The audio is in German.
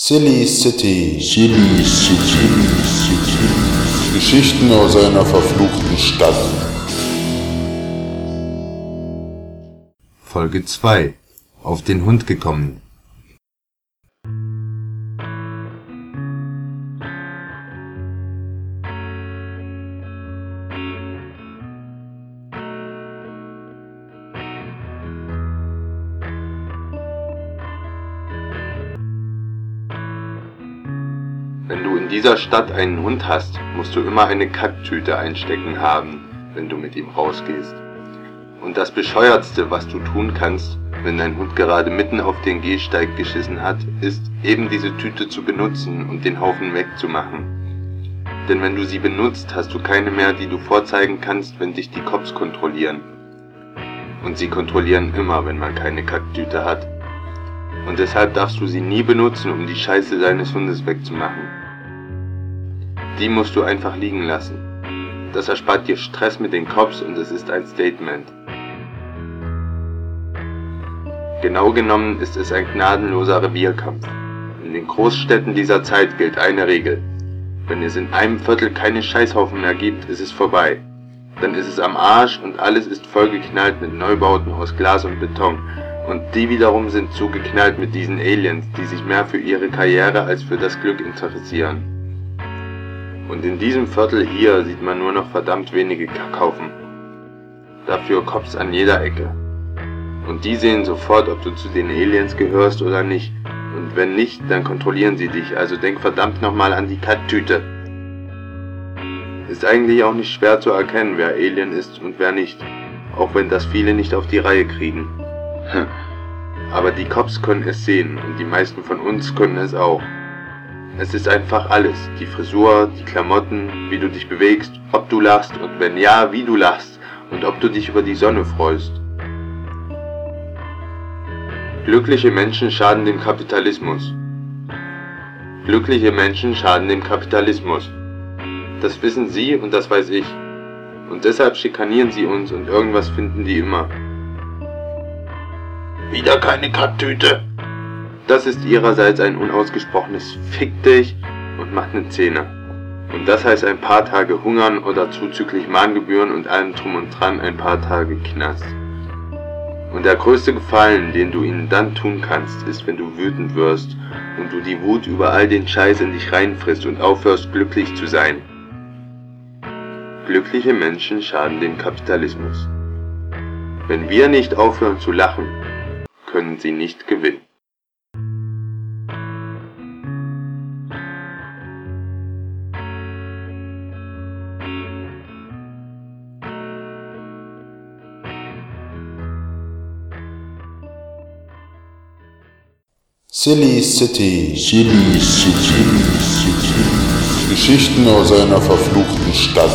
Silly City. Silly City. City. Geschichten aus einer verfluchten Stadt. Folge 2. Auf den Hund gekommen. Wenn du in dieser Stadt einen Hund hast, musst du immer eine Kacktüte einstecken haben, wenn du mit ihm rausgehst. Und das Bescheuertste, was du tun kannst, wenn dein Hund gerade mitten auf den Gehsteig geschissen hat, ist eben diese Tüte zu benutzen und den Haufen wegzumachen. Denn wenn du sie benutzt, hast du keine mehr, die du vorzeigen kannst, wenn dich die Cops kontrollieren. Und sie kontrollieren immer, wenn man keine Kacktüte hat. Und deshalb darfst du sie nie benutzen, um die Scheiße deines Hundes wegzumachen. Die musst du einfach liegen lassen. Das erspart dir Stress mit den Cops und es ist ein Statement. Genau genommen ist es ein gnadenloser Revierkampf. In den Großstädten dieser Zeit gilt eine Regel. Wenn es in einem Viertel keine Scheißhaufen mehr gibt, ist es vorbei. Dann ist es am Arsch und alles ist vollgeknallt mit Neubauten aus Glas und Beton. Und die wiederum sind zugeknallt mit diesen Aliens, die sich mehr für ihre Karriere als für das Glück interessieren. Und in diesem Viertel hier sieht man nur noch verdammt wenige Kackhaufen. Dafür Cops an jeder Ecke. Und die sehen sofort, ob du zu den Aliens gehörst oder nicht. Und wenn nicht, dann kontrollieren sie dich, also denk verdammt nochmal an die Katttüte. Ist eigentlich auch nicht schwer zu erkennen, wer Alien ist und wer nicht. Auch wenn das viele nicht auf die Reihe kriegen. Aber die Cops können es sehen und die meisten von uns können es auch. Es ist einfach alles. Die Frisur, die Klamotten, wie du dich bewegst, ob du lachst und wenn ja, wie du lachst und ob du dich über die Sonne freust. Glückliche Menschen schaden dem Kapitalismus. Glückliche Menschen schaden dem Kapitalismus. Das wissen Sie und das weiß ich. Und deshalb schikanieren sie uns und irgendwas finden die immer. Wieder keine Kacktüte. Das ist ihrerseits ein unausgesprochenes Fick dich und macht ne Zähne. Und das heißt ein paar Tage hungern oder zuzüglich Mahngebühren und allem drum und dran ein paar Tage Knast. Und der größte Gefallen, den du ihnen dann tun kannst, ist, wenn du wütend wirst und du die Wut über all den Scheiß in dich reinfrisst und aufhörst glücklich zu sein. Glückliche Menschen schaden dem Kapitalismus. Wenn wir nicht aufhören zu lachen, können sie nicht gewinnen. Silly City. Silly City. City. Geschichten aus einer verfluchten Stadt.